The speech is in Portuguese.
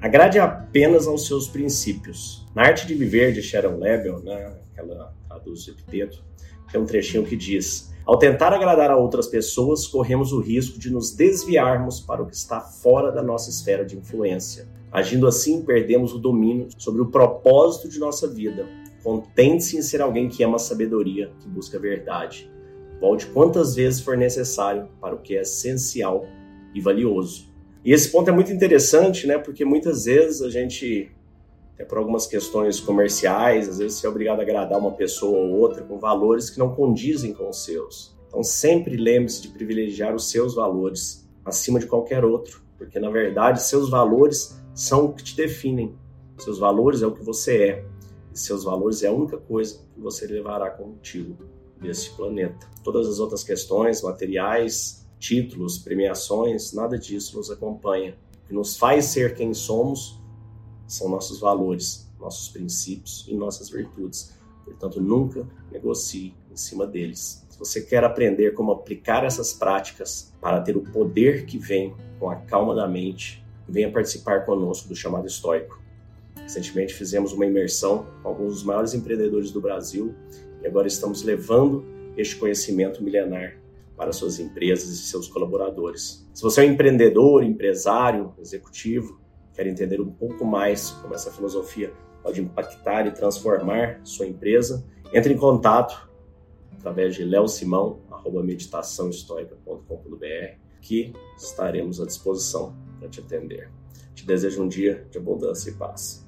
Agrade apenas aos seus princípios. Na Arte de Viver, de Sharon Lebel, né, ela traduz o epiteto, tem um trechinho que diz: Ao tentar agradar a outras pessoas, corremos o risco de nos desviarmos para o que está fora da nossa esfera de influência. Agindo assim, perdemos o domínio sobre o propósito de nossa vida. Contente-se em ser alguém que ama a sabedoria, que busca a verdade. Volte quantas vezes for necessário para o que é essencial e valioso. E esse ponto é muito interessante, né? Porque muitas vezes a gente, até por algumas questões comerciais, às vezes você é obrigado a agradar uma pessoa ou outra com valores que não condizem com os seus. Então sempre lembre-se de privilegiar os seus valores acima de qualquer outro, porque na verdade seus valores são o que te definem. Seus valores é o que você é. E seus valores é a única coisa que você levará contigo deste planeta. Todas as outras questões materiais, títulos, premiações, nada disso nos acompanha. O que nos faz ser quem somos são nossos valores, nossos princípios e nossas virtudes. Portanto, nunca negocie em cima deles. Se você quer aprender como aplicar essas práticas para ter o poder que vem com a calma da mente, venha participar conosco do chamado estoico. Recentemente fizemos uma imersão com alguns dos maiores empreendedores do Brasil e agora estamos levando este conhecimento milenar para suas empresas e seus colaboradores. Se você é um empreendedor, empresário, executivo, quer entender um pouco mais como essa filosofia pode impactar e transformar sua empresa, entre em contato através de leosimão@meditaçãoestoica.com.br que estaremos à disposição para te atender. Te desejo um dia de abundância e paz.